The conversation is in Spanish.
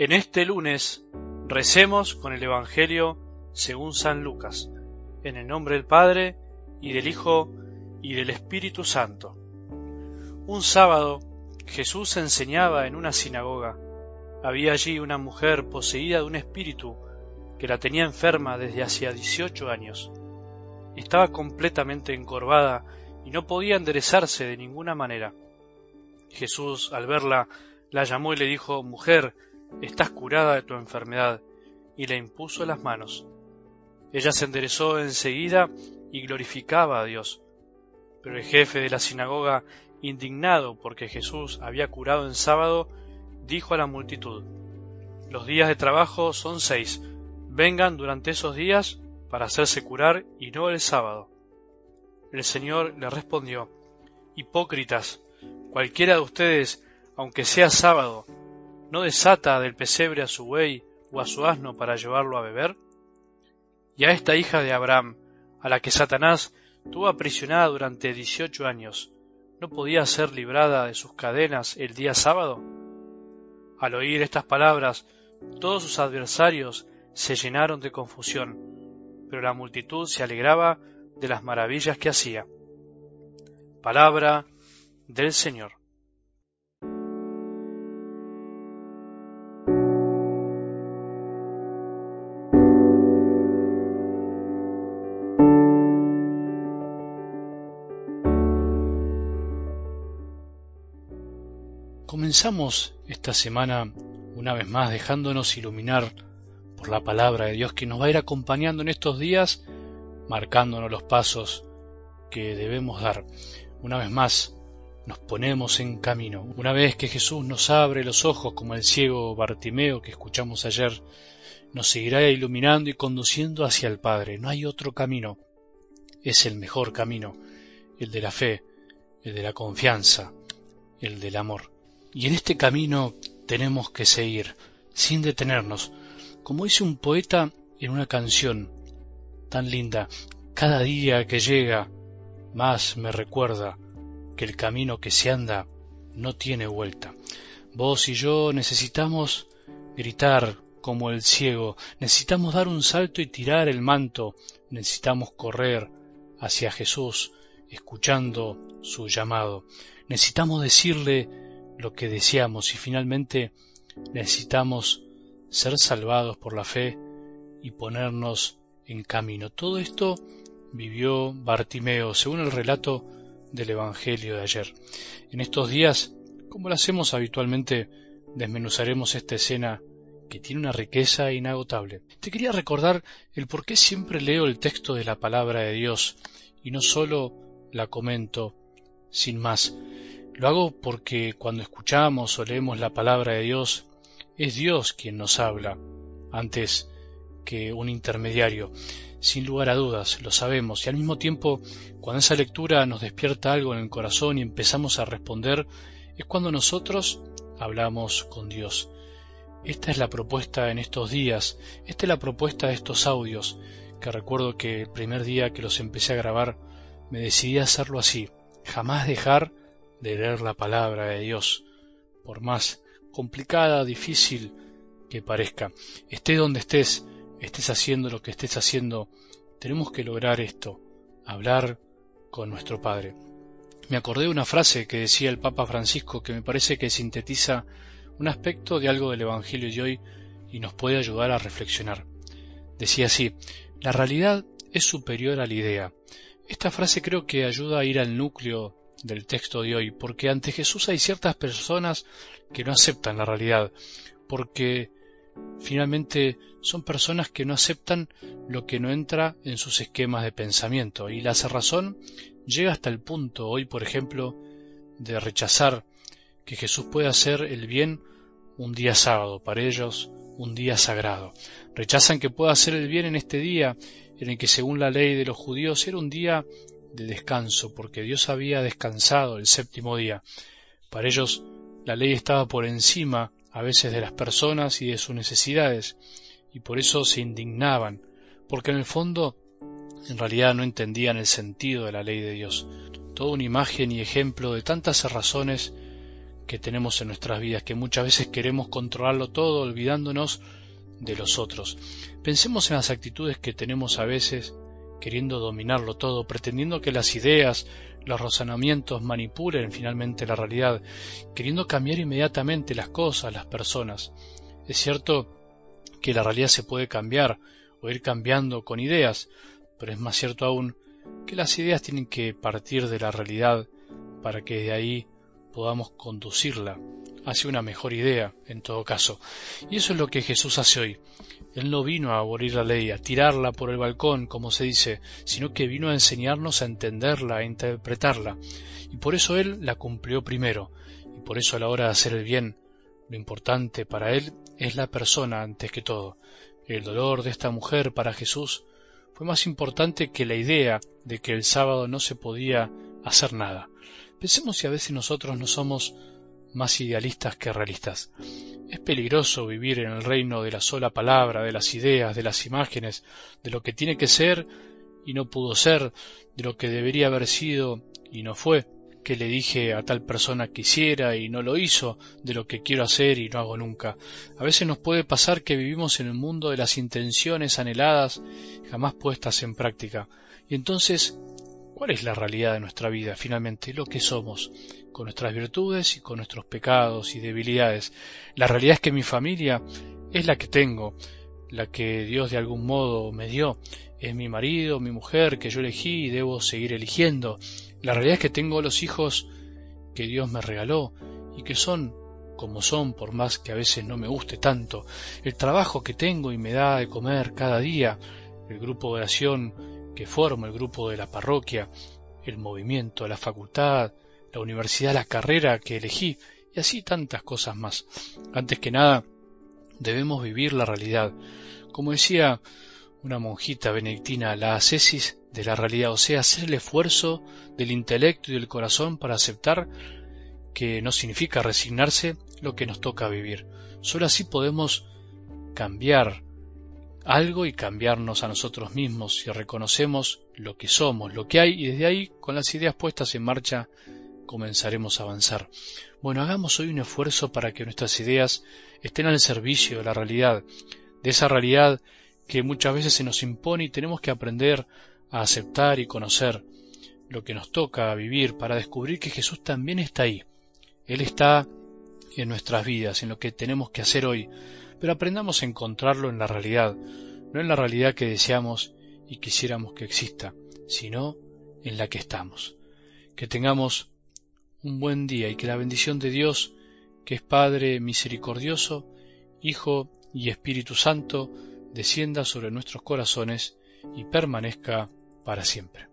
En este lunes recemos con el Evangelio según San Lucas, en el nombre del Padre, y del Hijo, y del Espíritu Santo. Un sábado Jesús enseñaba en una sinagoga. Había allí una mujer poseída de un espíritu que la tenía enferma desde hacía dieciocho años. Estaba completamente encorvada y no podía enderezarse de ninguna manera. Jesús, al verla, la llamó y le dijo, Mujer, estás curada de tu enfermedad, y le impuso las manos. Ella se enderezó enseguida y glorificaba a Dios. Pero el jefe de la sinagoga, indignado porque Jesús había curado en sábado, dijo a la multitud, Los días de trabajo son seis, vengan durante esos días para hacerse curar y no el sábado. El Señor le respondió, Hipócritas, cualquiera de ustedes, aunque sea sábado, ¿no desata del pesebre a su buey o a su asno para llevarlo a beber? Y a esta hija de Abraham, a la que Satanás tuvo aprisionada durante dieciocho años, ¿no podía ser librada de sus cadenas el día sábado? Al oír estas palabras, todos sus adversarios se llenaron de confusión, pero la multitud se alegraba de las maravillas que hacía. Palabra del Señor. Comenzamos esta semana una vez más dejándonos iluminar por la palabra de Dios que nos va a ir acompañando en estos días, marcándonos los pasos que debemos dar. Una vez más nos ponemos en camino. Una vez que Jesús nos abre los ojos como el ciego Bartimeo que escuchamos ayer, nos seguirá iluminando y conduciendo hacia el Padre. No hay otro camino. Es el mejor camino, el de la fe, el de la confianza, el del amor. Y en este camino tenemos que seguir, sin detenernos, como dice un poeta en una canción tan linda, cada día que llega más me recuerda que el camino que se anda no tiene vuelta. Vos y yo necesitamos gritar como el ciego, necesitamos dar un salto y tirar el manto, necesitamos correr hacia Jesús, escuchando su llamado. Necesitamos decirle lo que deseamos y finalmente necesitamos ser salvados por la fe y ponernos en camino. Todo esto vivió Bartimeo, según el relato del Evangelio de ayer. En estos días, como lo hacemos habitualmente, desmenuzaremos esta escena que tiene una riqueza inagotable. Te quería recordar el por qué siempre leo el texto de la palabra de Dios y no solo la comento sin más. Lo hago porque cuando escuchamos o leemos la palabra de Dios, es Dios quien nos habla, antes que un intermediario. Sin lugar a dudas, lo sabemos, y al mismo tiempo, cuando esa lectura nos despierta algo en el corazón y empezamos a responder, es cuando nosotros hablamos con Dios. Esta es la propuesta en estos días, esta es la propuesta de estos audios, que recuerdo que el primer día que los empecé a grabar me decidí a hacerlo así, jamás dejar de leer la palabra de Dios, por más complicada, difícil que parezca. Esté donde estés, estés haciendo lo que estés haciendo, tenemos que lograr esto, hablar con nuestro Padre. Me acordé de una frase que decía el Papa Francisco que me parece que sintetiza un aspecto de algo del Evangelio de hoy y nos puede ayudar a reflexionar. Decía así, la realidad es superior a la idea. Esta frase creo que ayuda a ir al núcleo del texto de hoy, porque ante Jesús hay ciertas personas que no aceptan la realidad, porque finalmente son personas que no aceptan lo que no entra en sus esquemas de pensamiento, y la cerrazón llega hasta el punto hoy, por ejemplo, de rechazar que Jesús puede hacer el bien un día sábado, para ellos un día sagrado. Rechazan que pueda hacer el bien en este día, en el que según la ley de los judíos era un día de descanso, porque Dios había descansado el séptimo día. Para ellos la ley estaba por encima a veces de las personas y de sus necesidades, y por eso se indignaban, porque en el fondo en realidad no entendían el sentido de la ley de Dios. Toda una imagen y ejemplo de tantas razones que tenemos en nuestras vidas, que muchas veces queremos controlarlo todo olvidándonos de los otros. Pensemos en las actitudes que tenemos a veces queriendo dominarlo todo, pretendiendo que las ideas, los razonamientos manipulen finalmente la realidad, queriendo cambiar inmediatamente las cosas, las personas. Es cierto que la realidad se puede cambiar o ir cambiando con ideas, pero es más cierto aún que las ideas tienen que partir de la realidad para que de ahí podamos conducirla hacia una mejor idea, en todo caso. Y eso es lo que Jesús hace hoy. Él no vino a abolir la ley, a tirarla por el balcón, como se dice, sino que vino a enseñarnos a entenderla, a interpretarla. Y por eso Él la cumplió primero. Y por eso a la hora de hacer el bien, lo importante para Él es la persona antes que todo. El dolor de esta mujer para Jesús fue más importante que la idea de que el sábado no se podía hacer nada. Pensemos si a veces nosotros no somos más idealistas que realistas. Es peligroso vivir en el reino de la sola palabra, de las ideas, de las imágenes, de lo que tiene que ser y no pudo ser, de lo que debería haber sido y no fue que le dije a tal persona que hiciera y no lo hizo, de lo que quiero hacer y no hago nunca. A veces nos puede pasar que vivimos en el mundo de las intenciones anheladas jamás puestas en práctica. Y entonces, ¿cuál es la realidad de nuestra vida finalmente? Lo que somos, con nuestras virtudes y con nuestros pecados y debilidades. La realidad es que mi familia es la que tengo, la que Dios de algún modo me dio. Es mi marido, mi mujer, que yo elegí y debo seguir eligiendo la realidad es que tengo los hijos que Dios me regaló y que son como son, por más que a veces no me guste tanto, el trabajo que tengo y me da de comer cada día, el grupo de oración que formo, el grupo de la parroquia, el movimiento, la facultad, la universidad, la carrera que elegí, y así tantas cosas más. Antes que nada, debemos vivir la realidad. Como decía una monjita benedictina, la ascesis de la realidad, o sea, hacer el esfuerzo del intelecto y del corazón para aceptar que no significa resignarse lo que nos toca vivir. Solo así podemos cambiar algo y cambiarnos a nosotros mismos si reconocemos lo que somos, lo que hay y desde ahí, con las ideas puestas en marcha, comenzaremos a avanzar. Bueno, hagamos hoy un esfuerzo para que nuestras ideas estén al servicio de la realidad, de esa realidad que muchas veces se nos impone y tenemos que aprender a aceptar y conocer lo que nos toca vivir para descubrir que Jesús también está ahí. Él está en nuestras vidas, en lo que tenemos que hacer hoy, pero aprendamos a encontrarlo en la realidad, no en la realidad que deseamos y quisiéramos que exista, sino en la que estamos. Que tengamos un buen día y que la bendición de Dios, que es Padre misericordioso, Hijo y Espíritu Santo, descienda sobre nuestros corazones y permanezca para siempre.